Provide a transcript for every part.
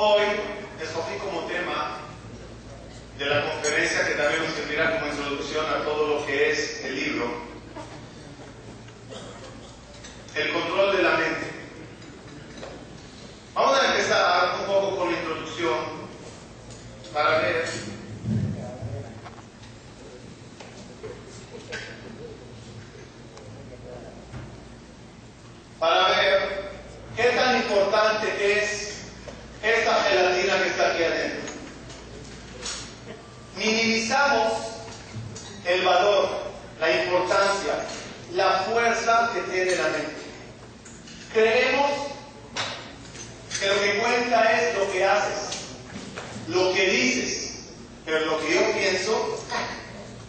Hoy escogí como tema de la conferencia que también nos servirá como introducción a todo lo que es el libro, el control de la mente. Vamos a empezar un poco con la introducción para ver para ver qué tan importante es esta gelatina que está aquí adentro. Minimizamos el valor, la importancia, la fuerza que tiene la mente. Creemos que lo que cuenta es lo que haces, lo que dices, pero lo que yo pienso,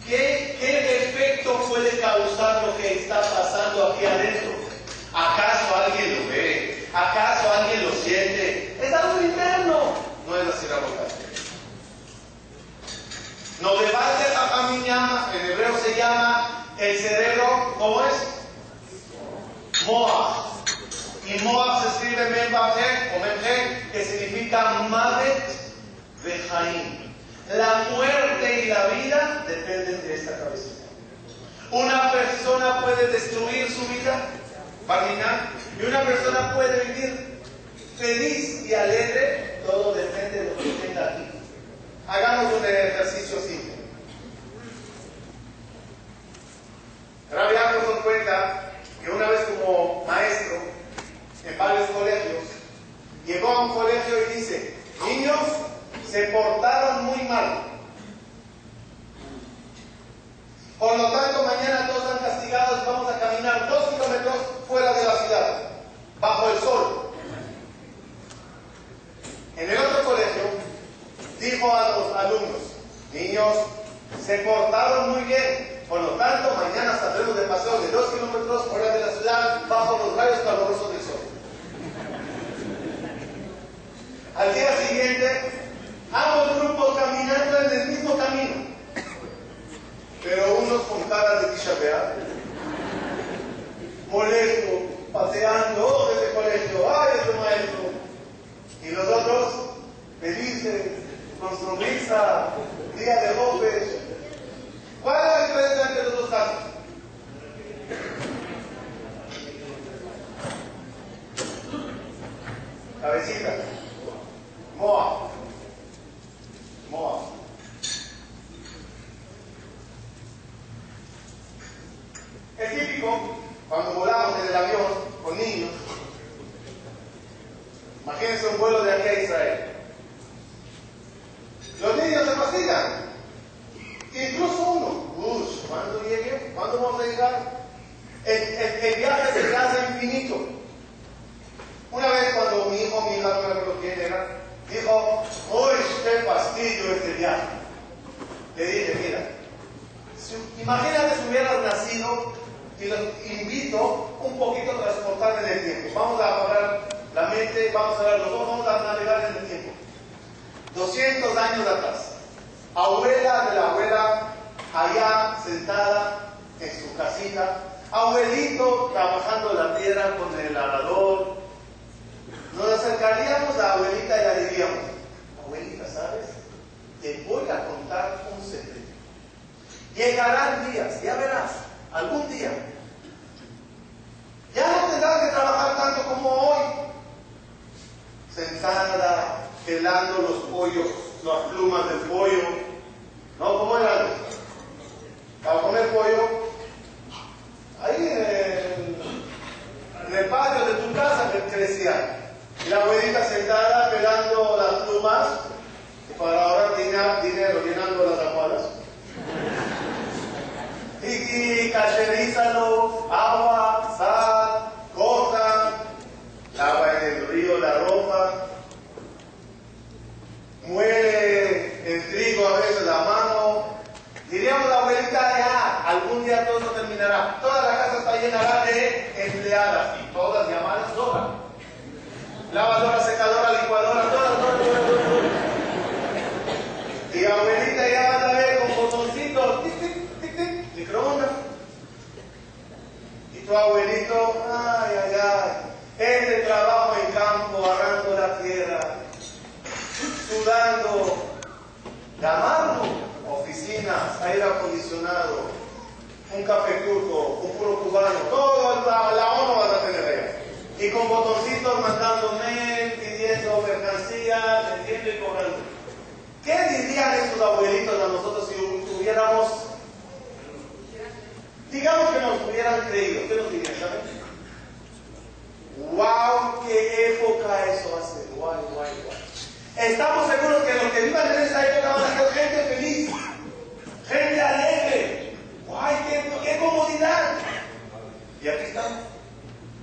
¿qué, qué efecto puede causar lo que está pasando aquí adentro? ¿Acaso alguien lo ve? ¿Acaso alguien lo siente? Es algo interno. No es así boca. No debate a mi en hebreo se llama el cerebro, ¿cómo es? Moab. Y Moab se escribe Membaje o Memje, que significa Mavet Vejaim. La muerte y la vida dependen de esta cabecita. Una persona puede destruir su vida, marginal, y una persona puede vivir feliz y alegre, todo depende de lo que tenga aquí. Hagamos un ejercicio simple. Rabbi nos cuenta que una vez como maestro en varios colegios, llegó a un colegio y dice, niños se portaron muy mal. Por lo tanto, mañana todos están castigados, vamos a caminar dos kilómetros fuera de la ciudad, bajo el sol. En el otro colegio, dijo a los alumnos, niños, se portaron muy bien, llenando las almohadas. Y, y cacherízalo, agua, sal, corta, agua en el río, la ropa. Muere el trigo a veces a mano. Diríamos la abuelita, ya, algún día todo terminará. Toda la casa está llena de empleadas y todas llamadas solas. Lavadora, secadora, licuadora, todas, todas. Y abuelita ya va a ver con botoncitos, tic, microondas. Y tu abuelito, ay, ay, ay, este trabajo en campo, arrando la tierra, sudando, llamando, oficinas, aire acondicionado, un café turco, un puro cubano, todo la, la ONU vas a tener allá. Y con botoncitos mandando mail, pidiendo mercancías, vendiendo y cobrando. ¿Qué dirían esos abuelitos a nosotros si tuviéramos, digamos que nos hubieran creído? ¿Qué nos dirían? ¿Saben? ¡Wow! ¡Qué época eso hace! ¡Guay, guay, guay! Estamos seguros que los que vivan en esa época van a ser gente feliz, gente alegre. ¡Guay! Qué, ¡Qué comodidad! Y aquí estamos.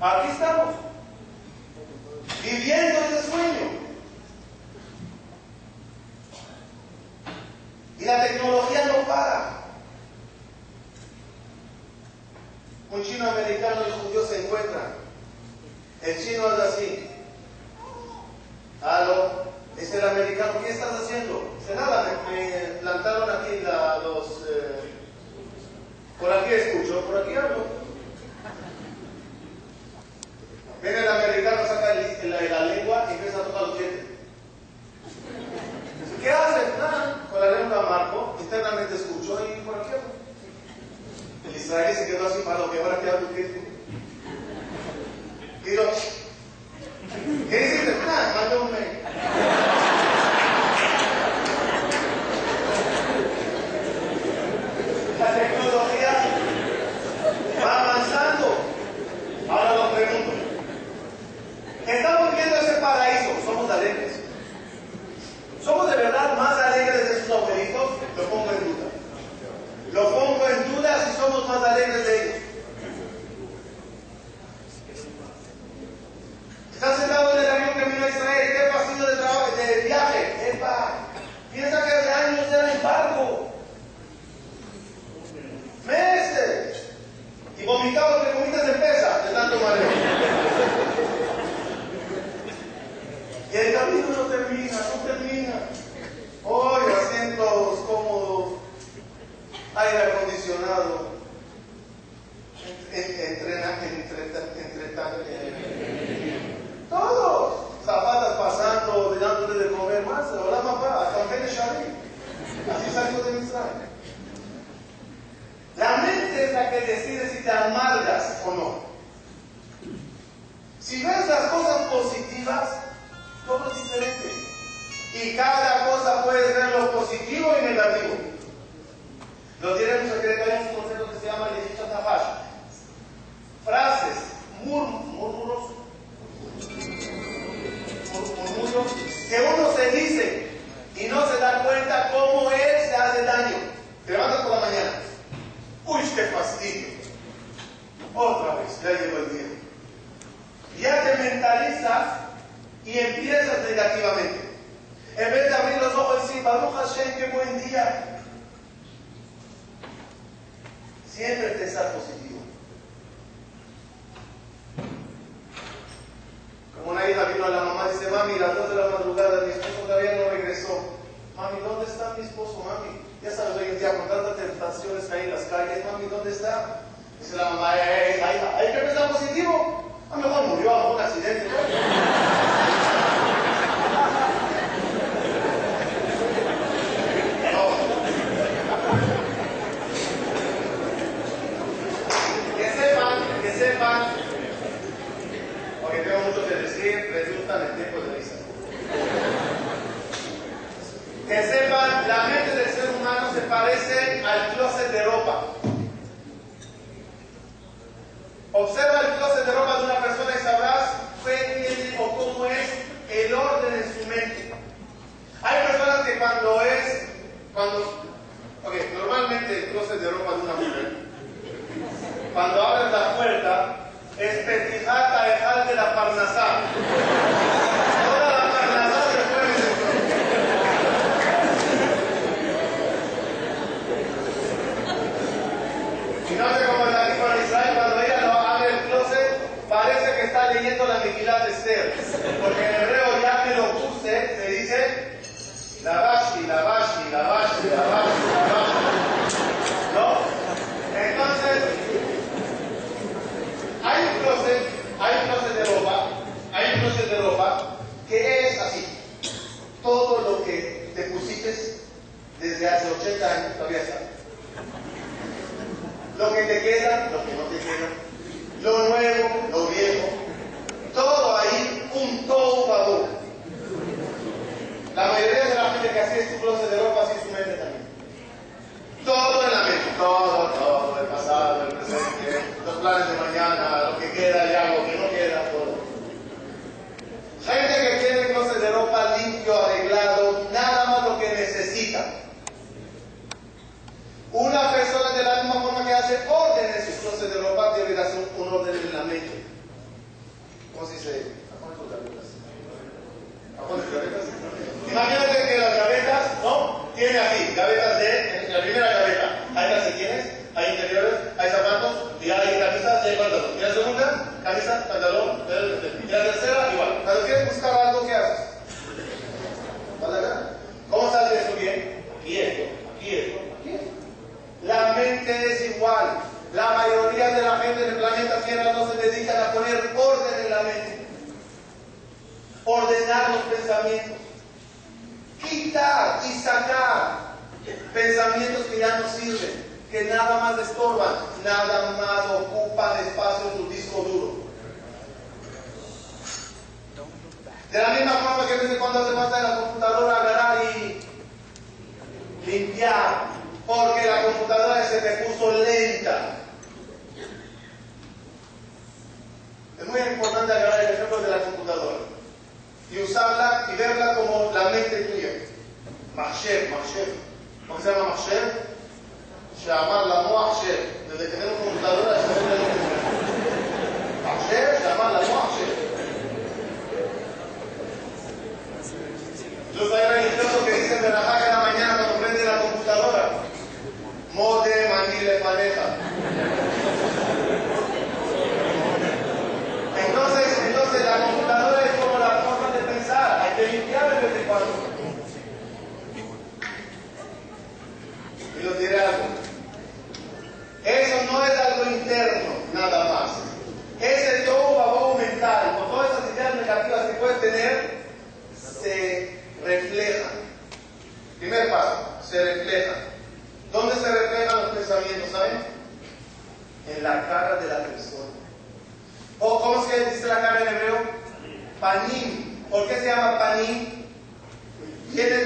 Aquí estamos. Viviendo ese sueño. Y la tecnología no para. Un chino americano y un judío se encuentran. El chino es así. Aló, es el americano, ¿qué estás haciendo? Dice nada, me, plantaron aquí los... Eh, por aquí escucho, por aquí hablo. Viene el americano, saca la, lengua y empieza a tocar los dientes. ¿Qué haces? Nada, con la lengua marco, internamente escucho y por aquí El israelí se quedó así para lo que ahora queda tu tiempo. Digo, Mami, ¿dónde está mi esposo, mami? Ya sabes, hoy en día con tantas tentaciones que hay en las calles, mami, ¿dónde está? Dice la mamá, eh, hay que pensar positivo. A lo mejor murió, a un accidente.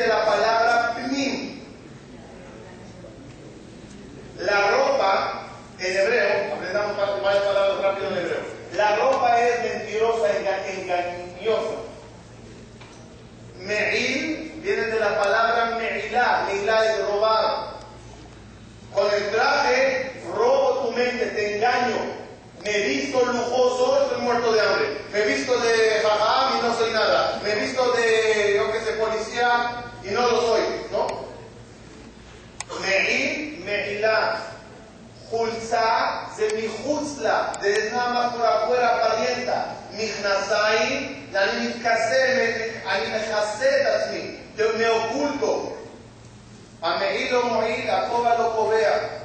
de la palabra musla, de nada más por afuera aparenta. Mijnasaim, la me te me oculto. Ameilo morir, la coba lo cobea.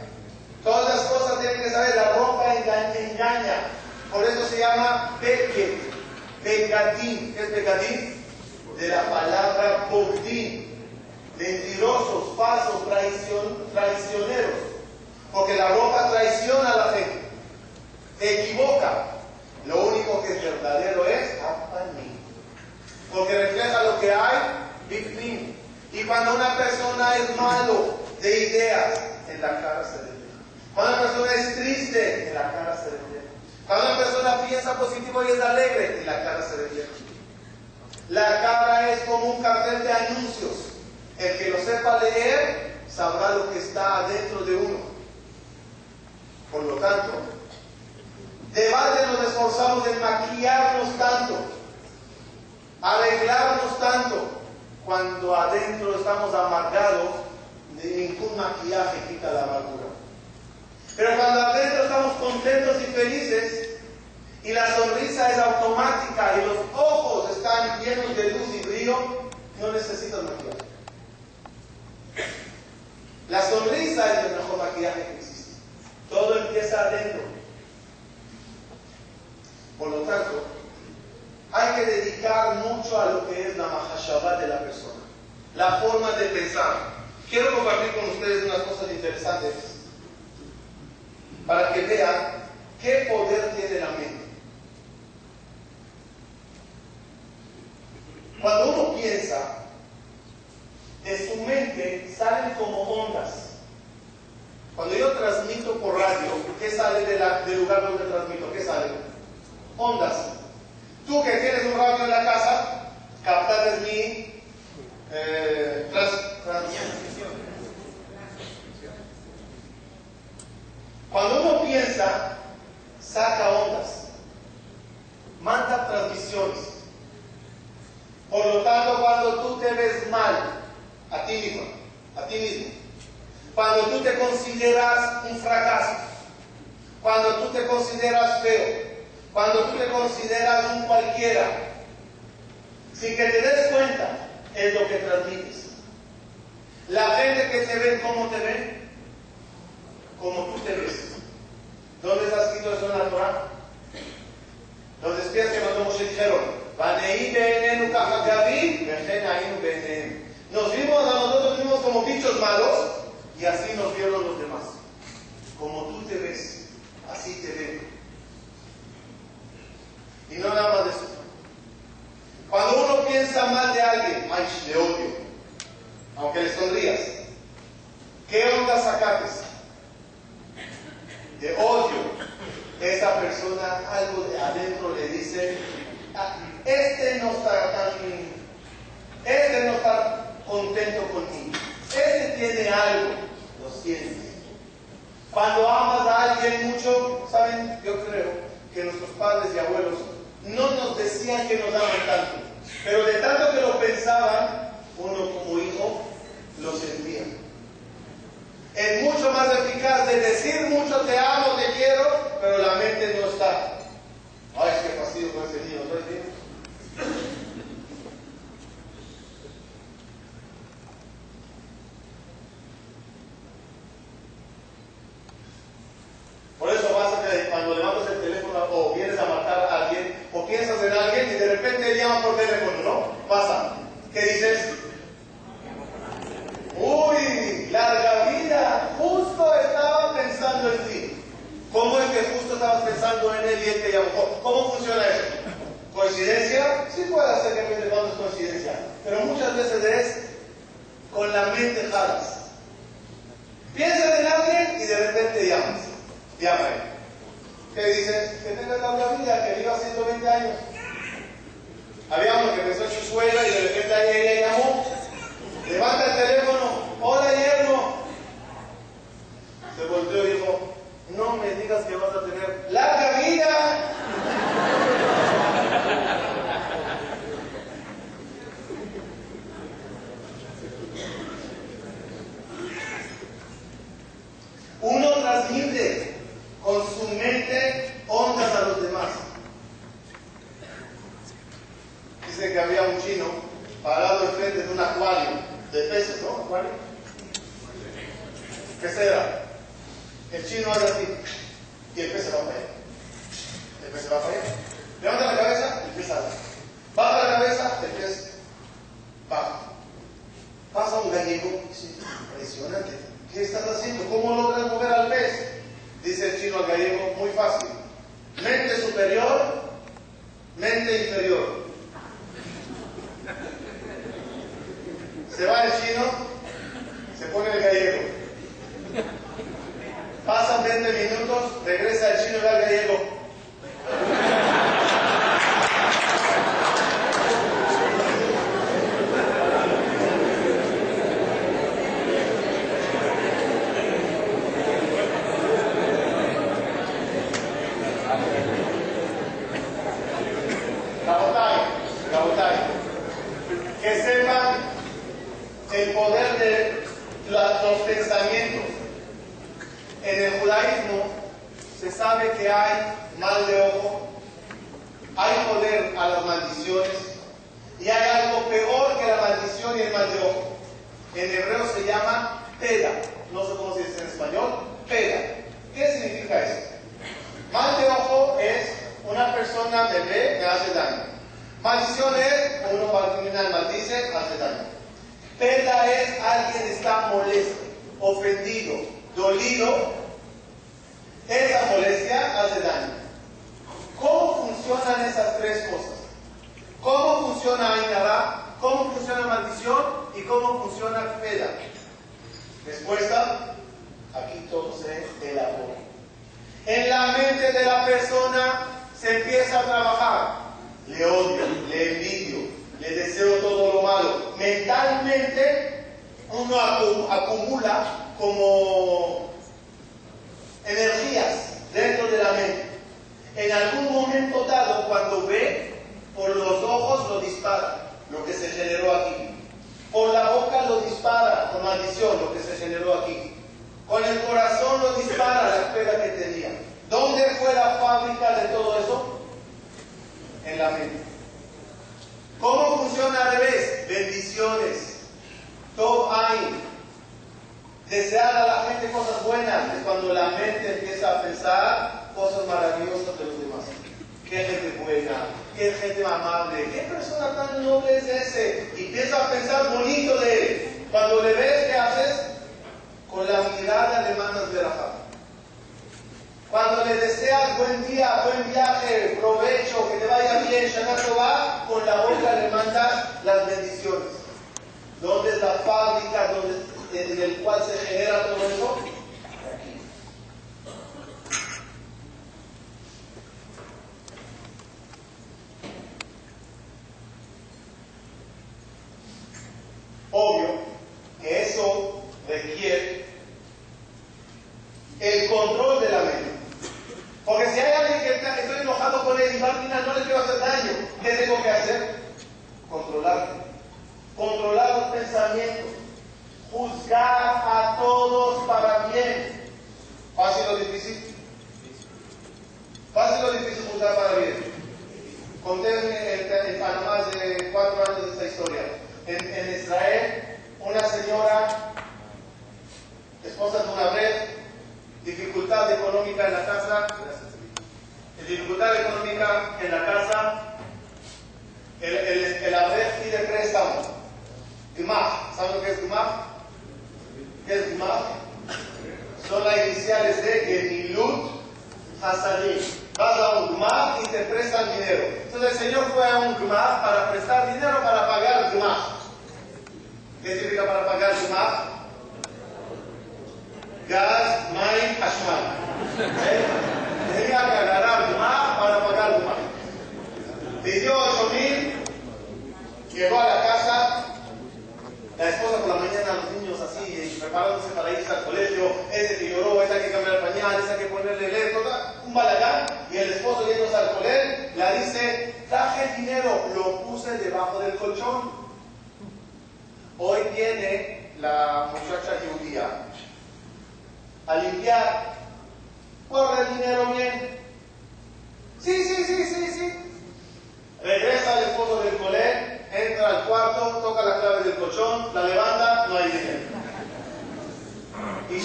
Todas las cosas tienen que saber, la ropa engaña. Por eso se llama peque, pecadín. ¿Qué es pecadín? De la palabra botín. Mentirosos, falsos, traicion, traicioneros. Porque la ropa traiciona a la fe. Te equivoca. Lo único que es verdadero es apaní. Porque refleja lo que hay bifnim. Y cuando una persona es malo de ideas, en la cara se ve. Cuando una persona es triste, en la cara se ve. Cuando una persona piensa positivo y es alegre, en la cara se ve. La cara es como un cartel de anuncios. El que lo sepa leer sabrá lo que está adentro de uno. Por lo tanto, de nos esforzamos en maquillarnos tanto, arreglarnos tanto, cuando adentro estamos amargados, de ningún maquillaje quita la amargura. Pero cuando adentro estamos contentos y felices, y la sonrisa es automática y los ojos están llenos de luz y brillo, no necesitas maquillaje. La sonrisa es el mejor maquillaje que existe. Todo empieza adentro. Por lo tanto, hay que dedicar mucho a lo que es la mahashabah de la persona, la forma de pensar. Quiero compartir con ustedes unas cosas interesantes para que vean qué poder tiene la mente. Cuando uno piensa, de su mente salen como ondas. Cuando yo transmito por radio, ¿qué sale del lugar donde transmito? ¿Qué sale? Ondas. Tú que tienes un radio en la casa, captas mi eh, transmisión. Cuando uno piensa, saca ondas, manda transmisiones. Por lo tanto, cuando tú te ves mal a ti mismo, a ti mismo, cuando tú te consideras un fracaso, cuando tú te consideras feo, cuando tú te consideras un cualquiera, sin que te des cuenta, es lo que transmites. La gente que te ve, ¿cómo te ve? Como tú te ves. ¿Dónde está escrito eso en la Torah? Los espías que mandó Moshe dijeron, nos vimos a nosotros mismos como bichos malos y así nos vieron los demás. Como tú te ves, así te ven. Y no nada más de eso. Cuando uno piensa mal de alguien, ay, le odio, aunque le sonrías, ¿qué onda sacates? De odio. Esa persona algo de adentro le dice, este no está tan, este no está contento conmigo, este tiene algo, lo sientes. Cuando amas a alguien mucho, saben, yo creo que nuestros padres y abuelos no nos decían que nos aman tanto, pero de tanto que lo pensaban, uno como hijo lo sentía. Es mucho más eficaz de decir mucho te amo, le deseas buen día, buen viaje, provecho, que te vaya bien, Shana va, con la boca le mandas las bendiciones. ¿Dónde es la fábrica donde, en el cual se genera todo eso?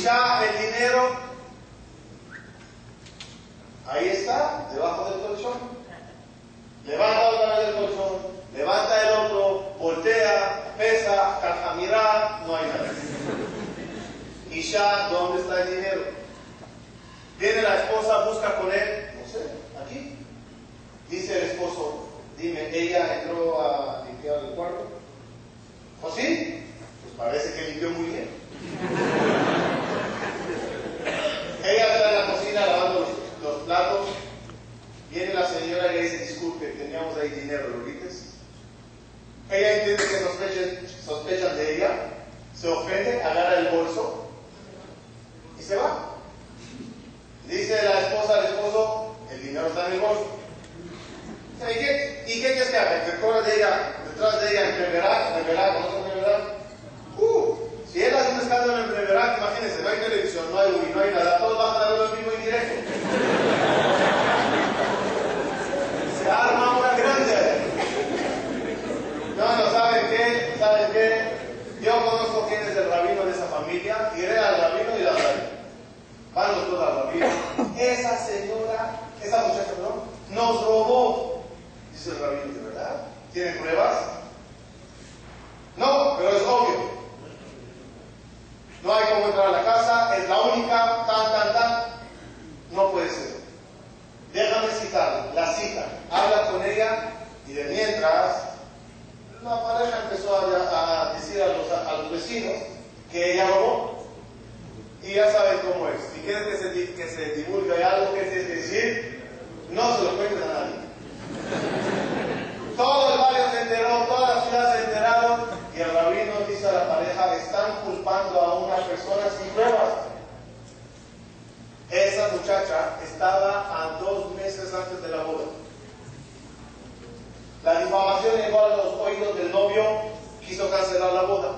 sa, pelli nero, teníamos ahí dinero, ¿lo viste? Ella entiende que sospechan, sospechan de ella, se ofende, agarra el bolso y se va. Dice la esposa al esposo, el dinero está en el bolso. ¿Y qué, ¿Y qué que haga? Detrás de ella, detrás de ella. Uh, si él hace un escándalo en enfermedad, imagínense, no hay televisión, no hay Wii, no hay nada, todos van a dar lo mismo indirecto. Se arma una grande. No, no, ¿saben qué? ¿Saben qué? Yo conozco quién es el rabino de esa familia, iré al rabino y la daré. Van los dos al rabino. Esa señora, esa muchacha, perdón, nos robó. Dice el rabino, ¿de verdad? ¿Tienen pruebas? No, pero es obvio. No hay cómo entrar a la casa, es la única, tan, tan, tan. No puede ser. Déjame citarla, la cita. Habla con ella y de mientras la pareja empezó a, decir a los, a los, vecinos que ella robó. Y ya saben cómo es. Si quieren que se, se divulgue algo que que decir, no se lo cuenten a nadie. Todo el barrio se enteró, toda la ciudad se enteraron y el rabino dice a la pareja, están culpando a una persona sin pruebas. Esa muchacha estaba a dos meses antes de la boda. La difamación llegó a los oídos del novio, quiso cancelar la boda.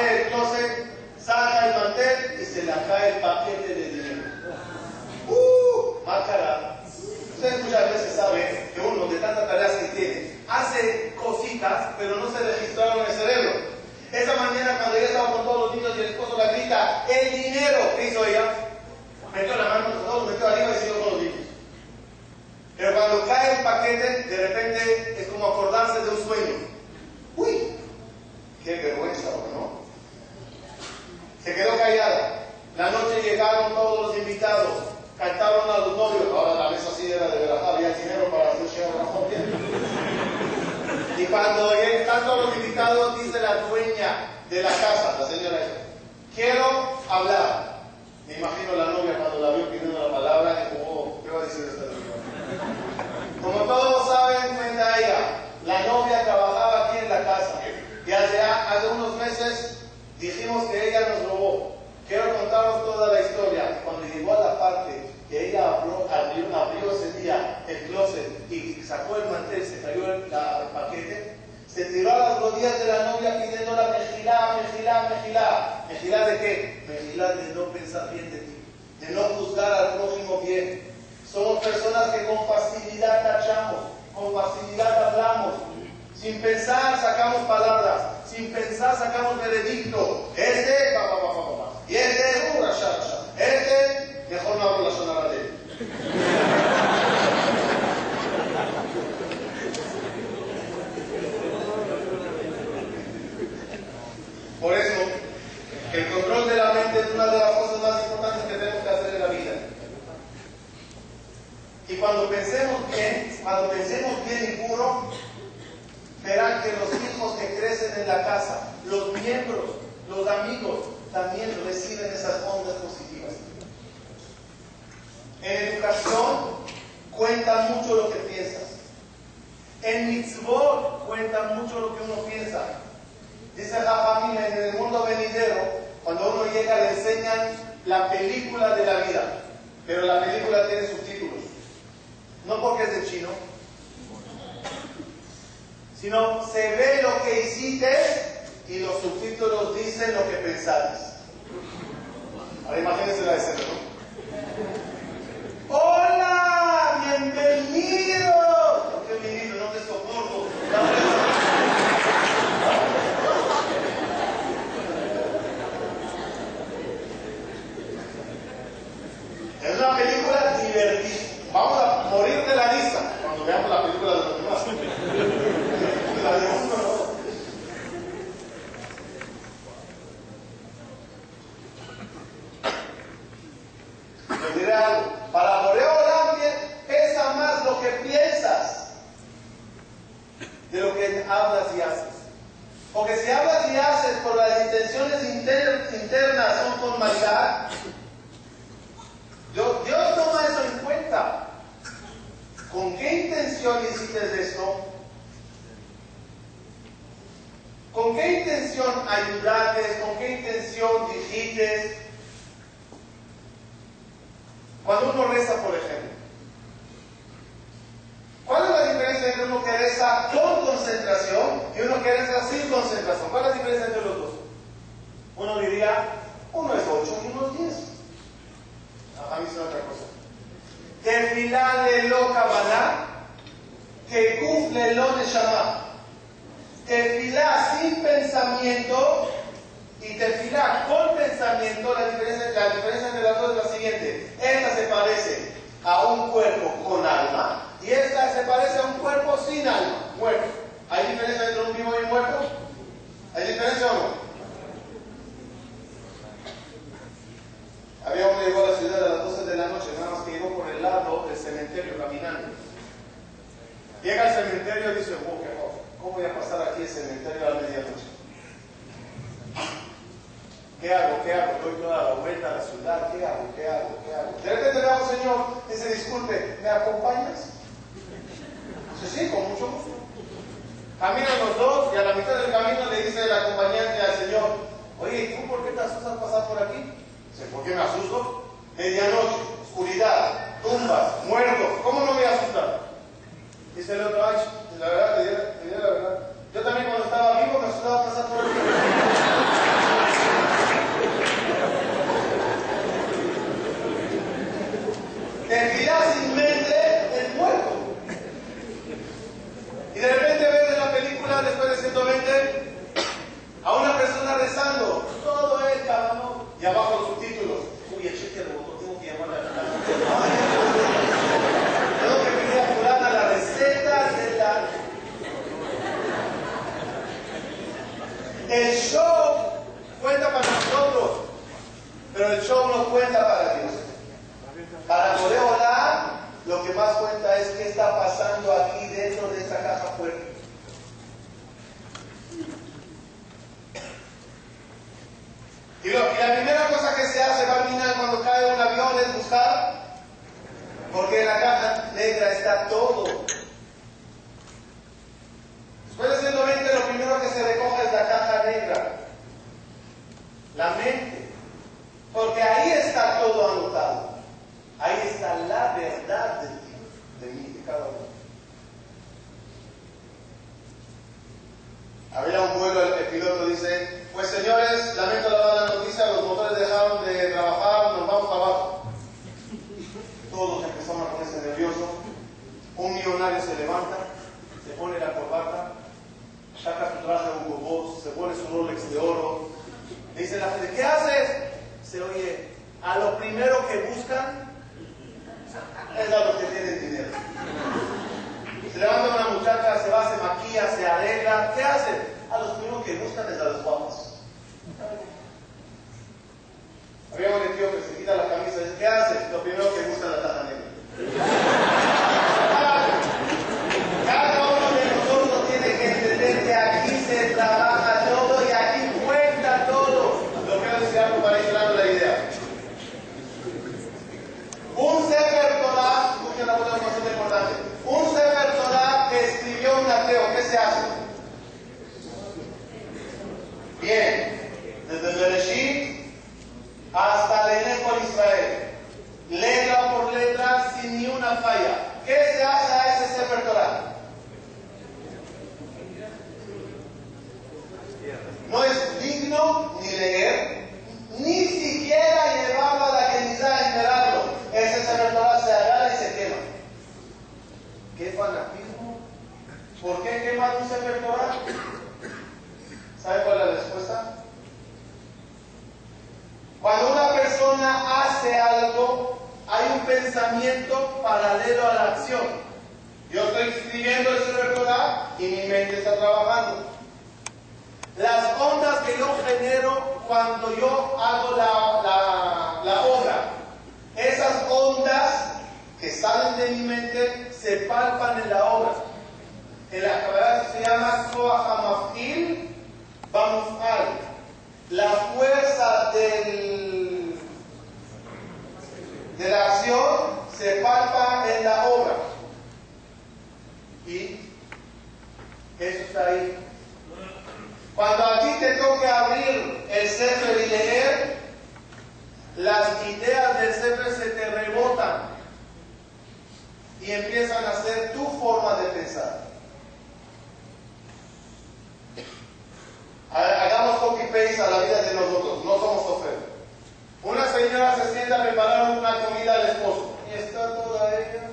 Abre el closet, saca el mantel y se le cae el paquete de dinero. ¡Uh! Mácara. Ustedes muchas veces saben que uno de tantas tareas que tiene hace cositas, pero no se registraron en el cerebro. Esa mañana cuando ella estaba con todos los niños y el esposo la grita, el dinero, ¿qué hizo ella? metió la mano todo, metió arriba y siguió con los niños. Pero cuando cae el paquete, de repente es como acordarse de un sueño. ¡Uy! ¡Qué vergüenza, ¿no? Se quedó callada. La noche llegaron todos los invitados, cantaron a los novios. Ahora la mesa sí era de verdad, había dinero para hacer Y cuando están todos los invitados, dice la dueña de la casa, la señora, quiero hablar. Me imagino la novia cuando la vio pidiendo la palabra, dijo, oh, ¿qué va a decir esta señora? Como todos saben, cuenta la novia trabajaba aquí en la casa. Y hace, hace unos meses dijimos que ella nos robó. Quiero contaros toda la historia. Cuando llegó a la parte que ella abrió, abrió, abrió ese día el closet y sacó el mantel, se cayó el, la, el paquete, se tiró a las rodillas de la novia pidiendo la mejilá, mejilá, mejilá. ¿Mejilá de qué? Mejilá de no pensar bien de ti, de no juzgar al prójimo bien. Somos personas que con facilidad tachamos, con facilidad hablamos. Sin pensar sacamos palabras, sin pensar sacamos veredicto. Este, va, va, va, va. Y este, uh, rasha. Este, mejor no hablo la sonora de él. Por eso, el control de la mente es una de las cosas más importantes que tenemos que hacer en la vida. Y cuando pensemos bien, cuando pensemos bien y puro, verán que los hijos que crecen en la casa, los miembros, los amigos, también reciben esas ondas positivas. En educación cuenta mucho lo que piensas. En mitzvot cuenta mucho lo que uno piensa. Dice Jajamín, en el mundo venidero, cuando uno llega le enseñan la película de la vida, pero la película tiene subtítulos. No porque es de chino, sino se ve lo que hiciste y los subtítulos dicen lo que pensaste. Ahora imagínense la escena, ¿no? ¡Hola! ¡Bienvenido! ¿Qué bienvenido? No te soporto. Es una película divertida. Vamos a morir de la risa cuando veamos la película de los demás. La de uno no. Les diré algo. Para Boreolam pesa más lo que piensas de lo que hablas y haces. Porque si hablas y haces por las intenciones inter- internas son con maldad, Dios, Dios toma eso en cuenta. ¿Con qué intención hiciste esto? ¿Con qué intención ayudaste? ¿Con qué intención dijiste? Cuando uno reza, por ejemplo, ¿cuál es la diferencia entre uno que reza con concentración y uno que reza sin concentración? ¿Cuál es la diferencia entre los dos? Uno diría, uno es 8 y uno es 10. A mí es otra cosa. Tefilá de lo Kabbalah, que cumple lo de Shabbat. Tefilá sin pensamiento y tefilá con pensamiento, la diferencia, la diferencia entre las dos es la siguiente. Esta se parece a un cuerpo con alma y esta se parece a un cuerpo sin alma, muerto. ¿Hay diferencia entre un vivo y un muerto? ¿Hay diferencia o no? levanta, se pone la corbata, saca su traje de Hugo Boss, se pone su Rolex de oro. Dice la gente, ¿qué haces? Se oye, a lo primero que buscan es a los que tienen dinero. Se levanta una muchacha, se va, se maquilla, se arregla. ¿Qué hacen? A los primeros que buscan es a los guapos. Había un tío que se quita la camisa y dice, ¿qué haces? Lo primero que busca es la taza negra. Israel, letra por letra, sin ni una falla. ¿Qué se hace a ese Sefer No es digno ni leer, ni siquiera llevarlo a la Kenizá y velarlo. Ese Sefer se agarra y se quema. ¿Qué fanatismo? ¿Por qué quemar un Sefer Torah? ¿Sabe cuál es la respuesta? Cuando una persona hace algo, hay un pensamiento paralelo a la acción. Yo estoy escribiendo el Sefer Torah y mi mente está trabajando. Las ondas que yo genero cuando yo hago la, la obra, esas ondas que salen de mi mente se palpan en la obra. En la cabeza se llama Koahamafil Bamufal. La fuerza del, de la acción se palpa en la obra. Y eso está ahí. Cuando a ti te toque abrir el Sefer y leer, las ideas del Sefer se te rebotan y empiezan a ser tu forma de pensar. Hagamos copy-paste a la vida de nosotros, no somos sofer. Una señora se sienta a preparar una comida al esposo y está toda ella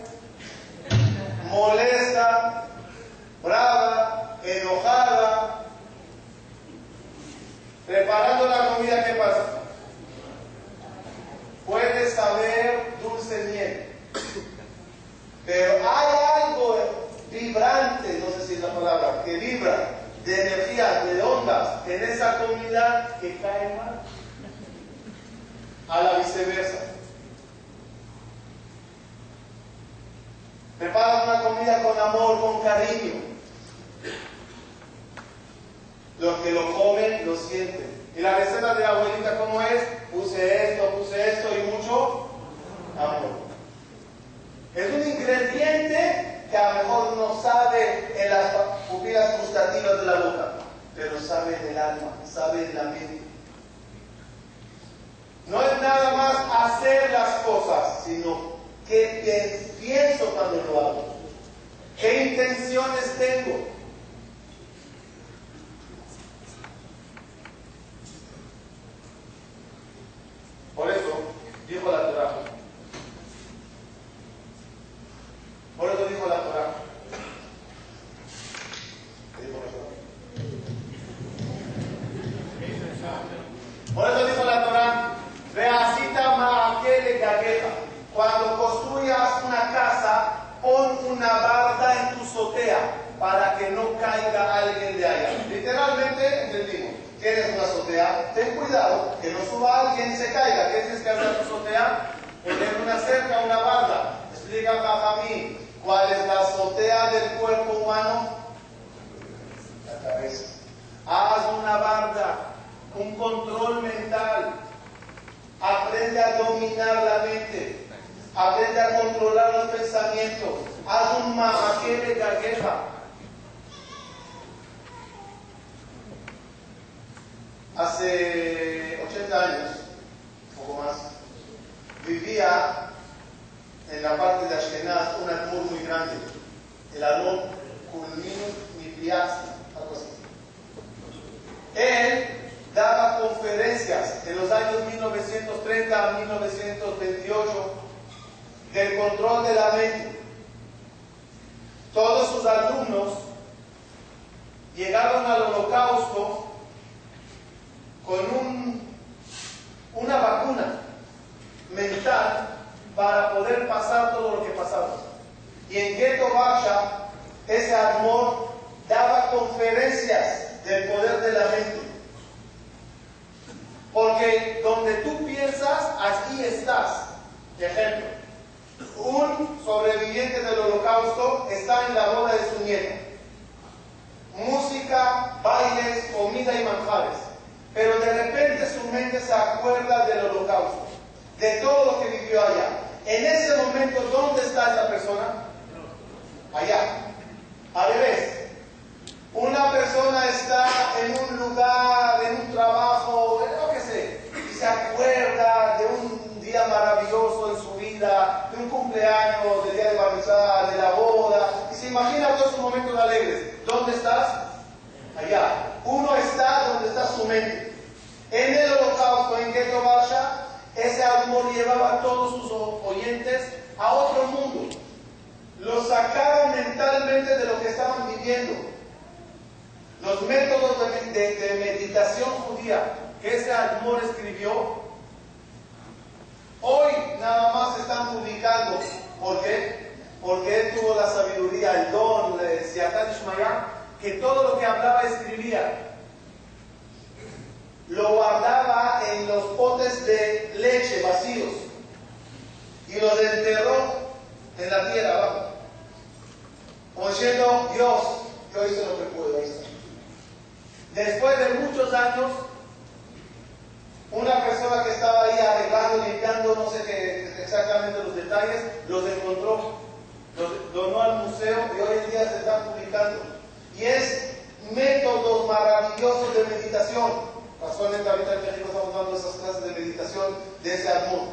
molesta, brava, enojada, preparando la comida, ¿qué pasa? Puede saber dulce miel, pero hay algo vibrante, no sé si es la palabra, que vibra de energía, de ondas en esa comida que cae mal. A la viceversa. Prepara una comida con amor, con cariño. Los que lo comen lo sienten. Y la receta de la abuelita, ¿cómo es? Puse esto, puse esto y mucho amor. Es un ingrediente que a lo mejor no sabe en las pupilas gustativas de la boca, pero sabe en el alma, sabe en la mente. No es nada más hacer las cosas, sino qué pienso cuando lo hago, qué intenciones tengo. Por eso dijo la Torah. Por eso dijo la Torah. ¿Qué dijo Por eso dijo la Torah, Veacita ma'akele. Cuando construyas una casa, pon una barda en tu azotea para que no caiga alguien de allá. Literalmente entendimos. ¿Tienes una azotea? Ten cuidado que no suba alguien y se caiga. ¿Qué tienes que hacer tu azotea? Poner una cerca, una barda. Explica mí cuál es la azotea del cuerpo humano. La cabeza. Haz una barda, un control mental. Aprende a dominar la mente. Aprende a controlar los pensamientos. Haz un majaque de gagueja. Hace 80 años, poco más, vivía en la parte de Ashkenaz un amor muy grande, el amor Kulminus Nipliatsi, algo así. Él daba conferencias en los años 1930 a 1928 del control de la mente. Todos sus alumnos llegaron al holocausto con un, una vacuna mental para poder pasar todo lo que pasaba. Y en Ghetto ese amor daba conferencias del poder de la mente. Porque donde tú piensas, allí estás. Ejemplo, un sobreviviente del holocausto está en la boda de su nieto. Música, bailes, comida y manjares. Pero de repente su mente se acuerda del holocausto, de todo lo que vivió allá. En ese momento, ¿dónde está esa persona? Allá. Al revés. Una persona está en un lugar, en un trabajo, en lo que sé, y se acuerda de un día maravilloso en su vida, de un cumpleaños, del día de de la boda, y se imagina todos esos momentos alegres. ¿Dónde estás? Allá. Uno está donde está su mente. En el holocausto, en Ghetto Barsha, ese amor llevaba a todos sus oyentes a otro mundo. Los sacaban mentalmente de lo que estaban viviendo. Los métodos de, meditación judía que ese Admor escribió, hoy nada más están publicando. ¿Por qué? Porque él tuvo la sabiduría, el don, de Siatan que todo lo que hablaba escribía. Lo guardaba en los potes de leche vacíos y los enterró en la tierra abajo. Como diciendo, Dios, yo hice lo que pude. Después de muchos años, una persona que estaba ahí arreglando, limpiando, no sé qué, exactamente los detalles, los encontró, los donó al museo y hoy en día se están publicando. Y es métodos maravillosos de meditación. Casualmente ahorita en México estamos dando esas clases de meditación de ese amor.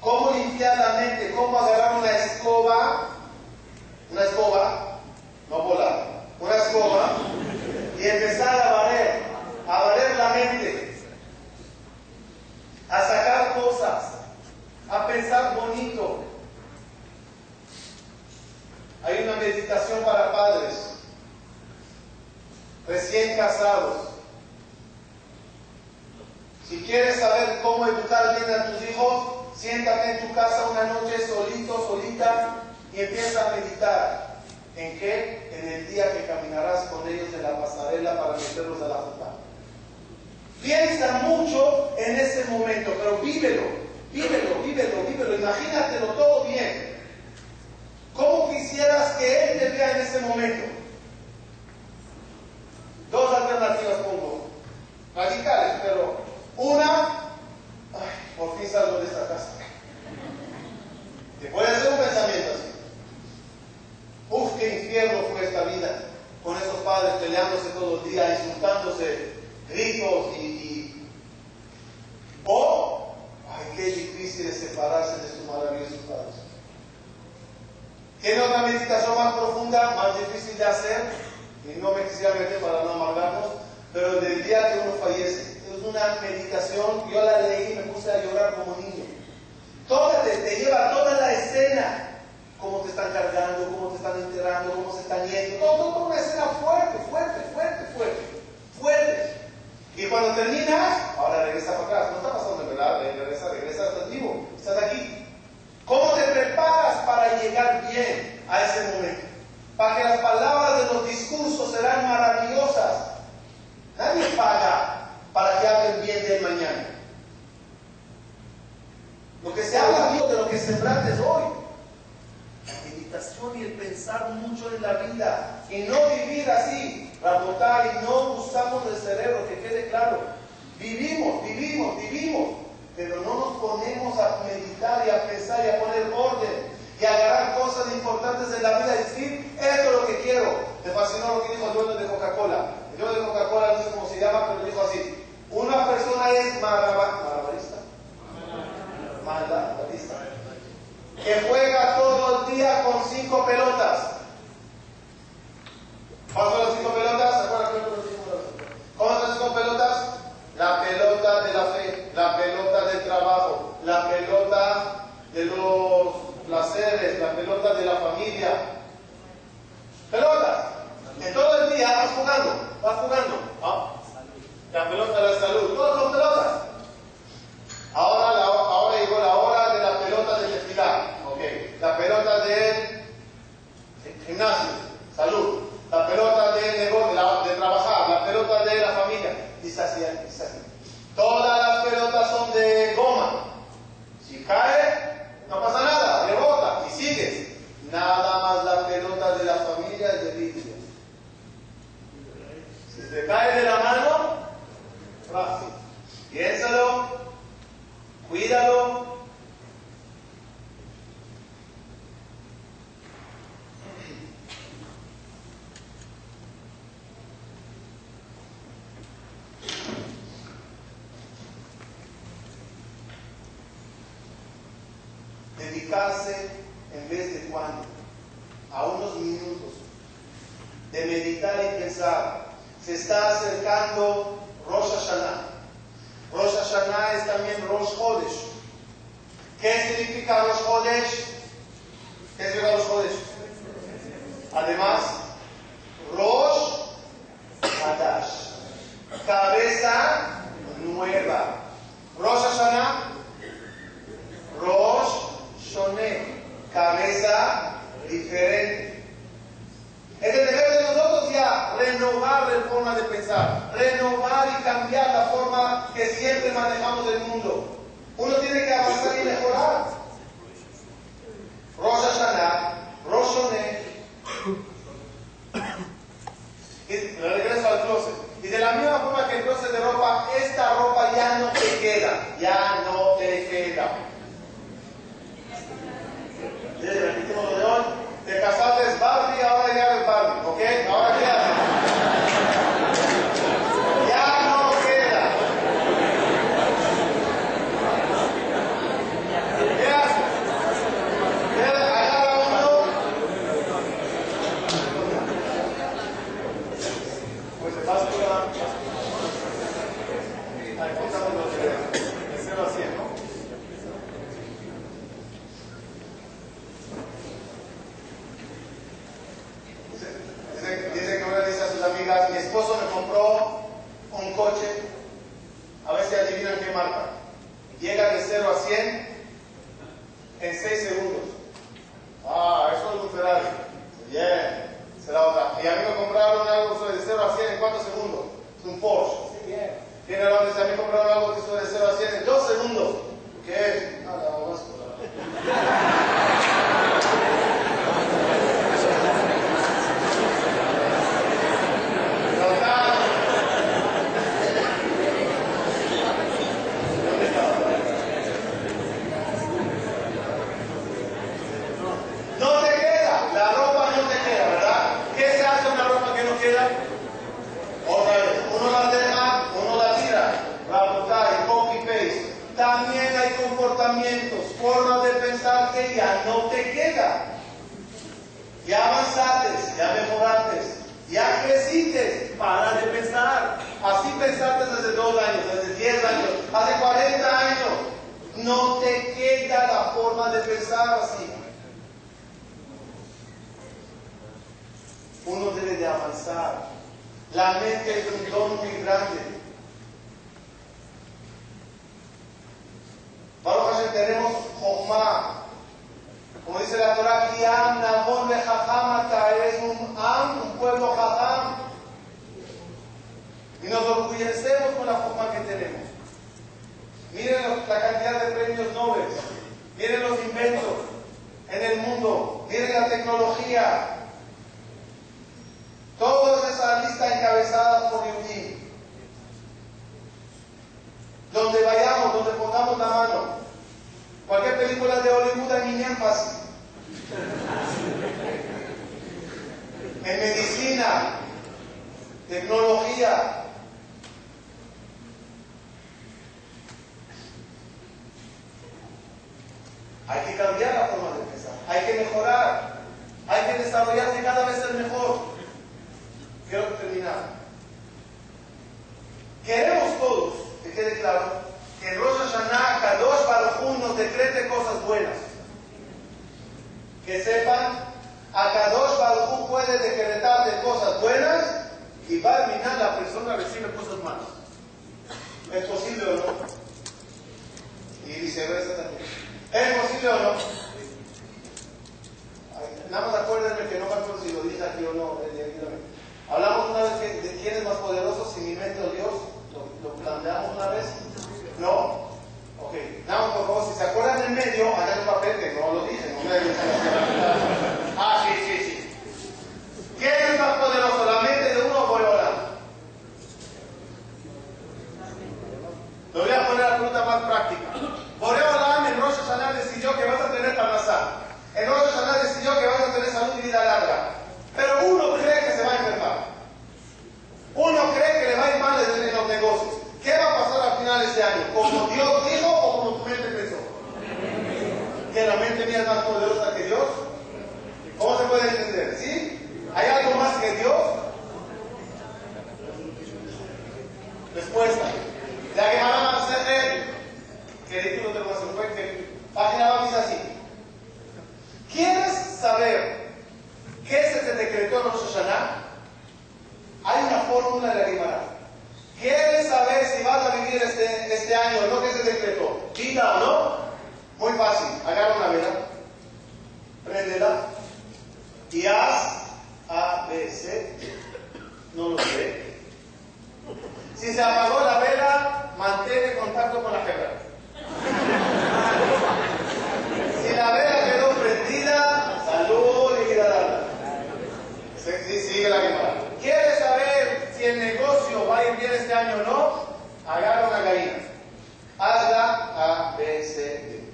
Cómo limpiar la mente, cómo agarrar una escoba, una escoba, no volar, una escoba, y empezar a barrer, a barrer la mente, a sacar cosas, a pensar bonito. Hay una meditación para padres, recién casados. Si quieres saber cómo educar bien a tus hijos, siéntate en tu casa una noche solito, solita, y empieza a meditar. ¿En qué? En el día que caminarás con ellos en la pasarela para meterlos a la junta. Piensa mucho en ese momento, pero vívelo, vívelo, vívelo, vívelo, imagínatelo todo bien. ¿Cómo quisieras que Él te vea en ese momento? Dos alternativas pongo, radicales, pero una, ay, por fin salgo de esta casa. Te puede hacer un pensamiento así. Uf, qué infierno fue esta vida, con esos padres peleándose todo el día, insultándose, gritos y, O, ay, qué difícil es separarse de sus maravillosos padres. ¿Tiene otra meditación más profunda, más difícil de hacer? Y no me quisiera meter para no amargarnos, pero del día que uno fallece, una meditación, yo la leí y me puse a llorar como niño. Toda te, te lleva toda la escena cómo te están cargando, cómo te están enterrando, cómo se están yendo. Todo, todo una escena fuerte, fuerte, fuerte, fuerte, fuerte. Y cuando terminas, ahora regresa para atrás. No está pasando verdad, regresa, regresa, estás vivo, estás aquí. ¿Cómo te preparas para llegar bien a ese momento? Para que las palabras de los discursos serán maravillosas. Nadie paga para que hablen bien de mañana. Lo que se habla de lo que sembraste hoy y el pensar mucho en la vida y no vivir así, y no usamos el cerebro, que quede claro. Vivimos, vivimos, vivimos, pero no nos ponemos a meditar y a pensar y a poner orden y agarrar cosas importantes en la vida y decir, esto es lo que quiero. Me fascinó lo que dijo el dueño de Coca-Cola. El dueño de Coca-Cola no sé cómo se llama, pero dijo así, una persona es malabarista. Que juega todo el día con cinco pelotas. ¿Cuáles son las cinco pelotas? ¿Se acuerdan ¿Cómo son las cinco pelotas? La pelota de la fe, la pelota del trabajo, la pelota de los placeres, la pelota de la familia. Pelotas. En todo el día vas jugando, vas jugando. ¿Ah? La pelota de la salud, todas son pelotas. Ahora, ahora llegó la hora de la pelota de festival la pelota de gimnasio, salud, la pelota de negocio, de trabajar, la pelota de la familia. Todas las pelotas son de goma. Si cae, no pasa nada, rebota y sigues. Nada más la pelota de la familia es de vidrio. Si te cae de la mano, fácil. Piénsalo, cuídalo, dedicarse en vez de cuando, a unos minutos, de meditar y pensar. Se está acercando Rosh Hashanah. Rosh Hashanah también Rosh Hodesh. ¿Qué significa Rosh Hodesh? ¿Qué significa Rosh Hodesh? Además, Rosh Hadash. Cabeza nueva. Rosh Hashanah. Rosh Shoné. Cabeza diferente. Es el deber de nosotros ya renovar la forma de pensar, renovar y cambiar la forma que siempre manejamos el mundo. Uno tiene que avanzar y mejorar. Rosh Hashanah, Y regreso al closet. Y de la misma forma que el closet de ropa, esta ropa ya no te queda, ya no te queda. Te casaste Barbie, ahora ya eres Barbie, ¿ok? Ahora qué haces? Ya no queda. ¿Qué haces? Queda, agarra uno. Pues te vas por la. Ahí contamos los de de 0 a 100, ¿no? Dice, dice- dice que una dice a sus amigas, mi esposo me compró un coche, a ver si adivinan qué marca. Llega de 0 a 100 en 6 segundos. Ah, eso es un Ferrari. Bien, será otra. Y a mí me compraron algo de 0 a 100 en cuántos segundos? Es un Porsche. Sí, bien. Tiene la dice, a mí me compraron algo que sube de 0 a 100 en 2 segundos. ¿Qué es? Nada, báscula. Total. No te queda, la ropa no te queda, ¿verdad? ¿Qué se hace una ropa que no queda? Otra vez, uno la deja, uno la tira, Rabotai, copy paste. También hay comportamientos, formas de ya no te queda. Ya avanzaste, ya mejoraste, ya creciste, para de pensar. Así pensaste desde dos años, desde diez años, hace 40 años. No te queda la forma de pensar así. Uno debe de avanzar. La mente es un don muy grande. Baruch tenemos Jomá. Como dice la Torah, Kiam Nabon Jajamata, eres un Am, un pueblo Jajam. Y nos orgullecemos con la forma que tenemos. Miren la cantidad de premios Nobel. Miren los inventos en el mundo. Miren la tecnología. Toda esa lista encabezada por Yudí. Donde vayamos, donde pongamos la mano. Cualquier película de Hollywood niña fácil. En medicina, tecnología. Hay que cambiar la forma de pensar, hay que mejorar, hay que desarrollarse cada vez mejor. Quiero terminar. Queremos todos, que quede claro, que en Rosh Hashanah Kadosh Baruj nos decrete cosas buenas. Que sepan, a Kadosh Baruj puede decretar de cosas buenas y va a terminar la persona recibe cosas malas. ¿Es posible o no? Y viceversa también. ¿Es posible o no? Ay, Nada más acuérdenme que no me acuerdo si lo dije aquí o no. eh. Hablamos una vez de quién es más poderoso, si mi mente o Dios. ¿Lo, lo planteamos una vez? No. Ok, no, por favor, si se acuerdan del medio, hagan un papel que no lo dicen, no me Ah, sí, sí, sí. ¿Qué es más poderoso, la mente de uno o el? Lo voy a poner a la pregunta más práctica. Boreolam en Rosh Hashanah decidió que vas a tener panasá. En Rosh Hashanah decidió que vas a tener salud y vida larga. Pero uno cree que se va a enfermar. Uno cree que le va a ir mal en los negocios. ¿Qué va a pasar al final de este año? ¿Como Dios dijo o como tu mente pensó? ¿Que la mente mía es más poderosa que Dios? ¿Cómo se puede entender? ¿Sí? ¿Hay algo más que Dios? Respuesta. La que jamás va a ser él. Querido, te lo que Página va dice así. ¿Quieres saber qué se te decretó en Rosh Hashanah? Hay una fórmula de la Guimara. ¿Quieres saber si vas a vivir este, este año no? que se decretó? ¿Vida o no? Muy fácil. Agarra una vela, prendela y haz A, B, C. No lo sé. Si se apagó la vela, mantén el contacto con la hebra. Si la vela quedó prendida, salud y vida larga. Sigue la ¿Quieres saber que el negocio va a ir bien este año o no, agarra una gallina. Hazla A, B, C,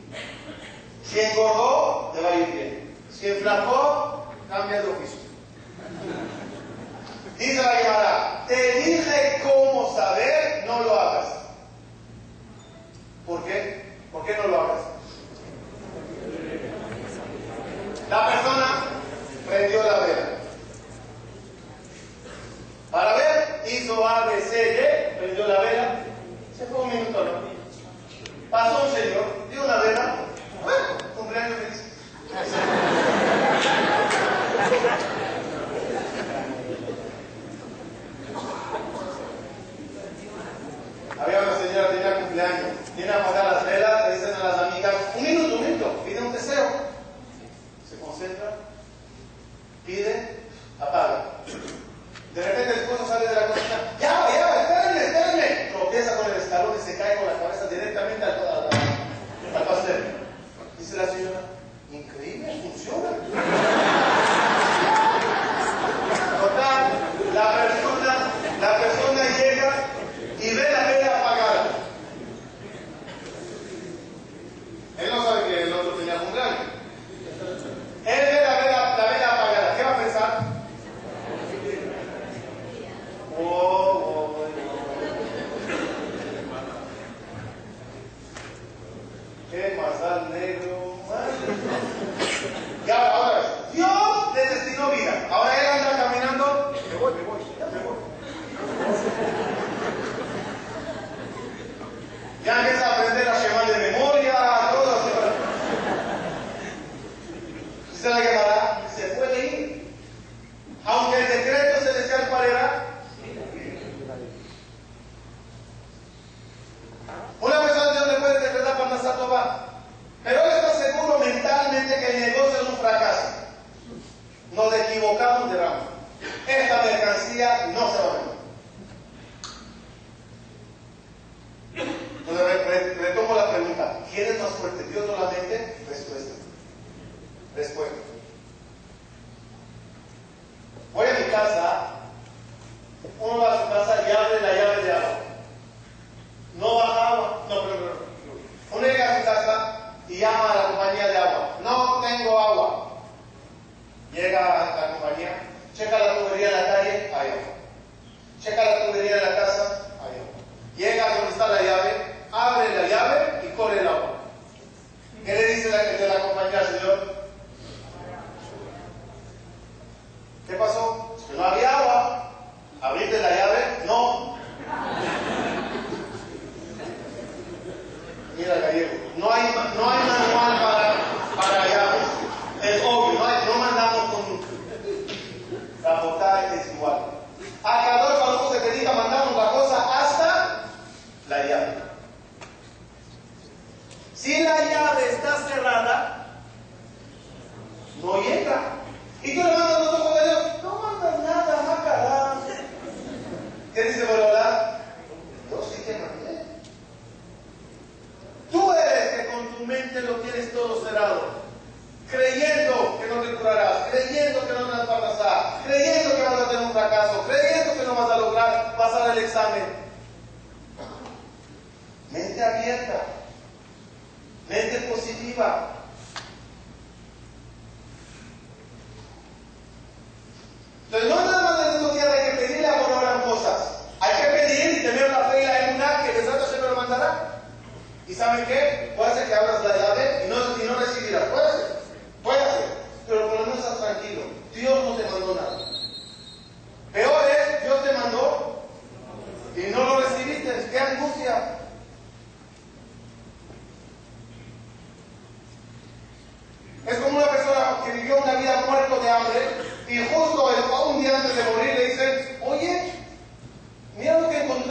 Si engordó, te va a ir bien. Si enflacó, cambia de oficio. Dice la llamada,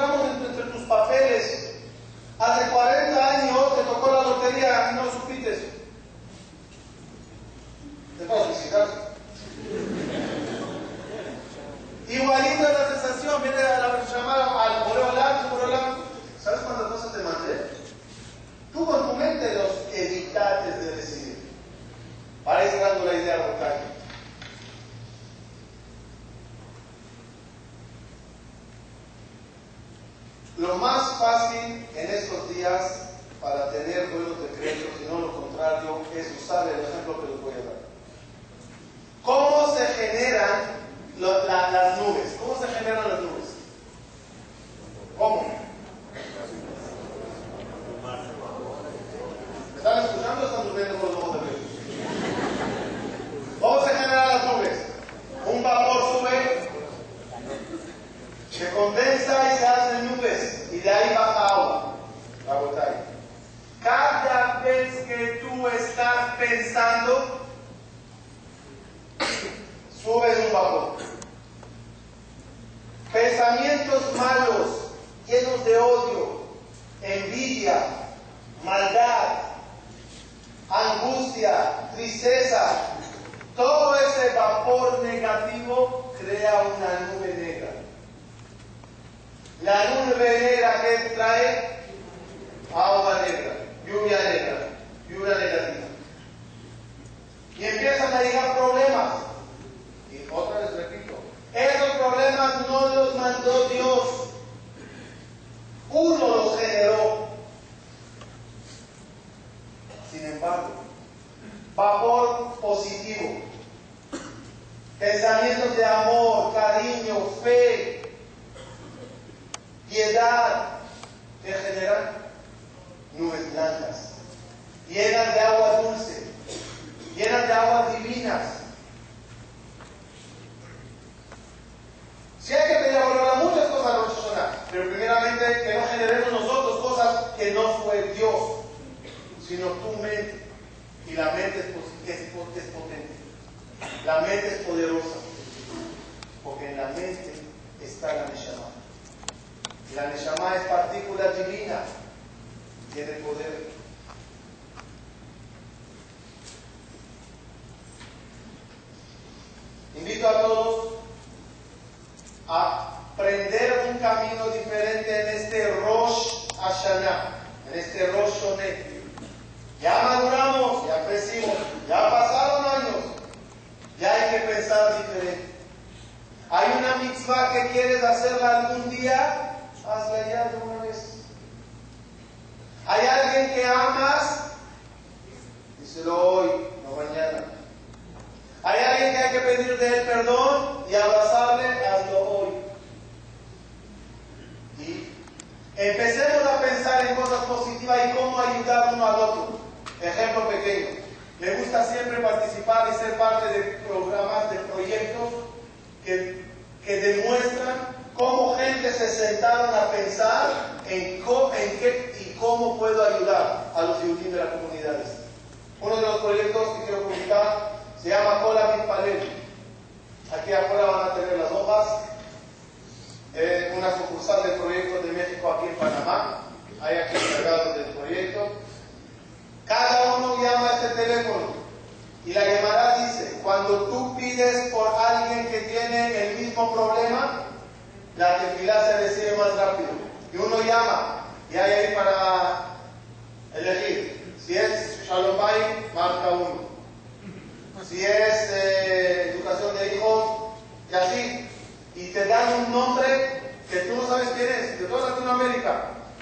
entre, tus papeles. Hace 40 años te tocó la lotería y no supiste de aguas divinas.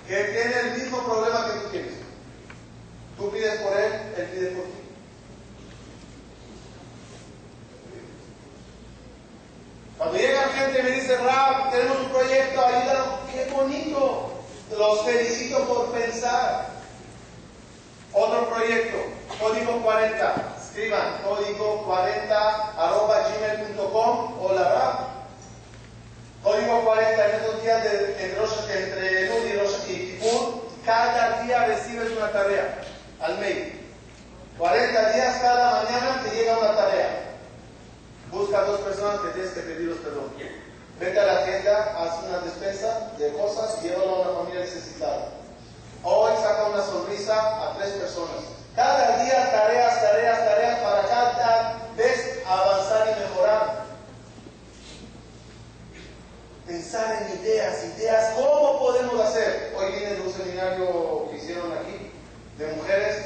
que tiene el mismo problema que tú tienes. Tú pides por él, él pide por ti. Cuando llega gente y me dice, Rap, tenemos un proyecto, ayúdanos, qué bonito. Los felicito por pensar. Otro proyecto, código 40. Escriban código40 arroba gmail.com o la Rap. Código 40 en estos días entre, entre Lud y, los, y Kipur, cada día recibes una tarea al mail. 40 días cada mañana te llega una tarea. Busca a dos personas que tienes que pedirlos perdón. Vete a la tienda, haz una despensa de cosas y llévalo a una familia necesitada. Hoy saca una sonrisa a tres personas. Cada día tareas, tareas, tareas para cada vez avanzar y mejorar pensar en ideas, ideas, ¿cómo podemos hacer? Hoy viene de un seminario que hicieron aquí de mujeres.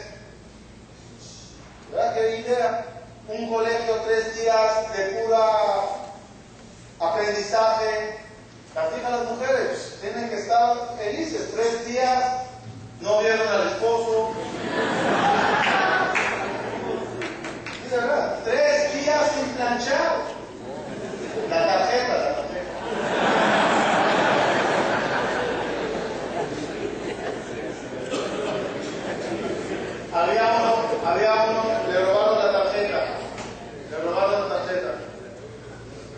¿Verdad? ¿Qué idea? Un colegio, tres días de pura aprendizaje. Las hijas, las mujeres tienen que estar felices. Tres días no vieron al esposo. ¿Sí, ¿verdad? Tres días sin planchar. La tarjeta, la tarjeta.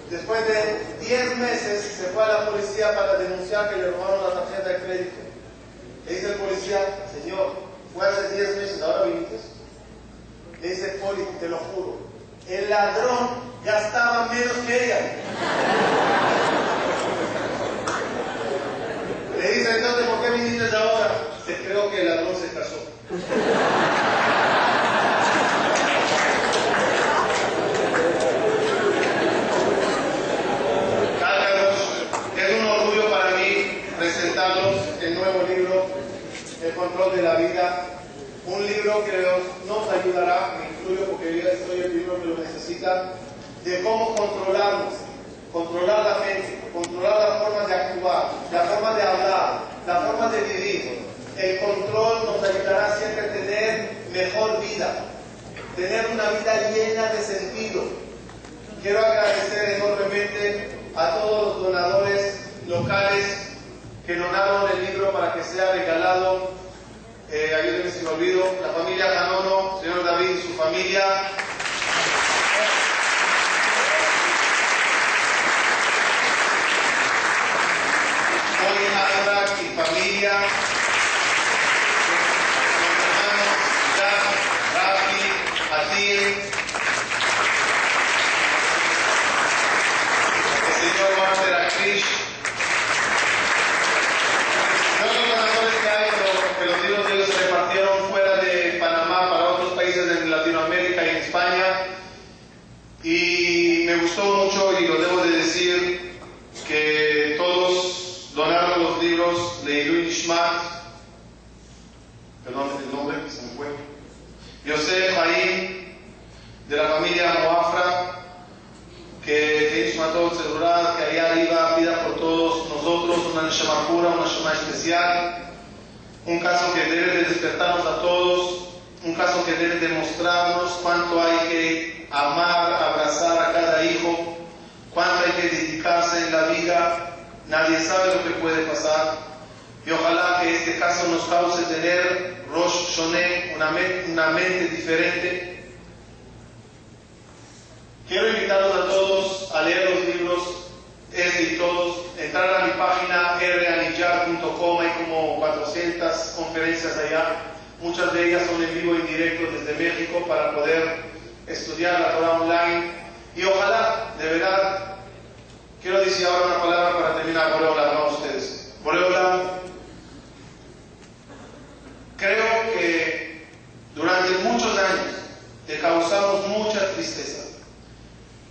Después de 10 meses se fue a la policía para denunciar que le robaron la tarjeta de crédito. Le dice el policía, señor, fue hace 10 meses, ahora viniste. Le dice, poli, te lo juro, el ladrón gastaba menos que ella. Le dice, entonces, ¿por qué viniste ahora? Se creo que el ladrón se casó. Es un orgullo para mí presentarlos el nuevo libro, El control de la vida. Un libro que nos ayudará, me incluyo porque yo soy el libro que lo necesita, de cómo controlarnos, controlar la mente, controlar las formas de actuar, la forma de hablar, la forma de vivir. El control nos ayudará siempre a tener mejor vida, tener una vida llena de sentido. Quiero agradecer enormemente a todos los donadores locales que donaron el libro para que sea regalado. Eh, ayúdenme si me olvido. La familia Canono, señor David y su familia. Hoy Albert y familia. Los hermanos Rafi, Atil, el señor Walter Akrish. No son donadores que hay, pero que los libros de ellos se repartieron fuera de Panamá para otros países de Latinoamérica y en España. Y me gustó mucho, y lo debo de decir, que todos donaron los libros de perdón el nombre, se me fue, José Jaim, de la familia Moafra, que hizo todo celular, que allá arriba pida por todos nosotros una Neshama pura, una Neshama especial, un caso que debe de despertarnos a todos, un caso que debe demostrarnos cuánto hay que amar, abrazar a cada hijo, cuánto hay que dedicarse en la vida, nadie sabe lo que puede pasar. Y ojalá que este caso nos cause tener Rosh Shoné, una, una mente diferente. Quiero invitarlos a todos a leer los libros, este y todos, entrar a mi página ranillar.com, hay como 400 conferencias allá, muchas de ellas son en vivo y en directo desde México para poder estudiar la Torah online y ojalá, de verdad, quiero decir ahora una palabra para terminar, Boreola, no a ustedes. Boreola, creo que durante muchos años te causamos mucha tristeza.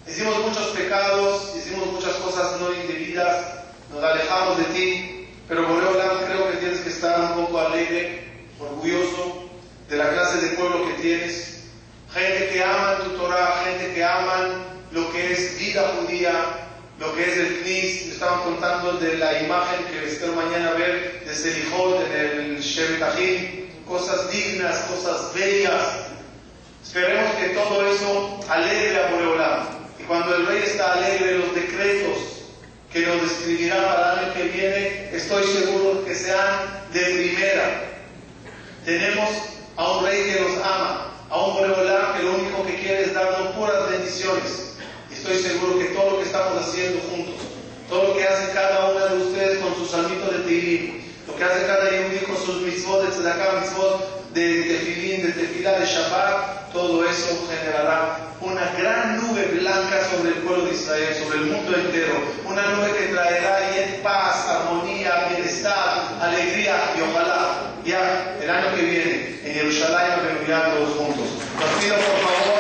Hicimos muchos pecados, hicimos muchas cosas no indebidas, nos alejamos de ti, pero Boreola, creo que tienes que estar un poco alegre, orgulloso de la clase de pueblo que tienes. Gente que ama tu Torah, gente que aman lo que es vida judía, lo que es el Knis. Me estaban contando de la imagen que espero mañana ver de Selijot en el Shevet Ahim. Cosas dignas, cosas bellas. Esperemos que todo eso alegre a Boreolam. Y cuando el rey está alegre, los decretos que nos describirá para el año que viene, estoy seguro que sean de primera. Tenemos a un rey que nos ama, a un Boreolam que lo único que quiere es darnos puras bendiciones. Estoy seguro que todo lo que estamos haciendo juntos, todo lo que hace cada una de ustedes con sus salmitos de Teilim, lo que hace cada uno con sus mitzvot de tzedakah, mitzvot de tefilín, de tefilá, de shabbat, todo eso generará una gran nube blanca sobre el pueblo de Israel, sobre el mundo entero, una nube que traerá y paz, armonía, bienestar, alegría y ojalá ya el año que viene en Jerusalén nos reunirán todos juntos. Los pido por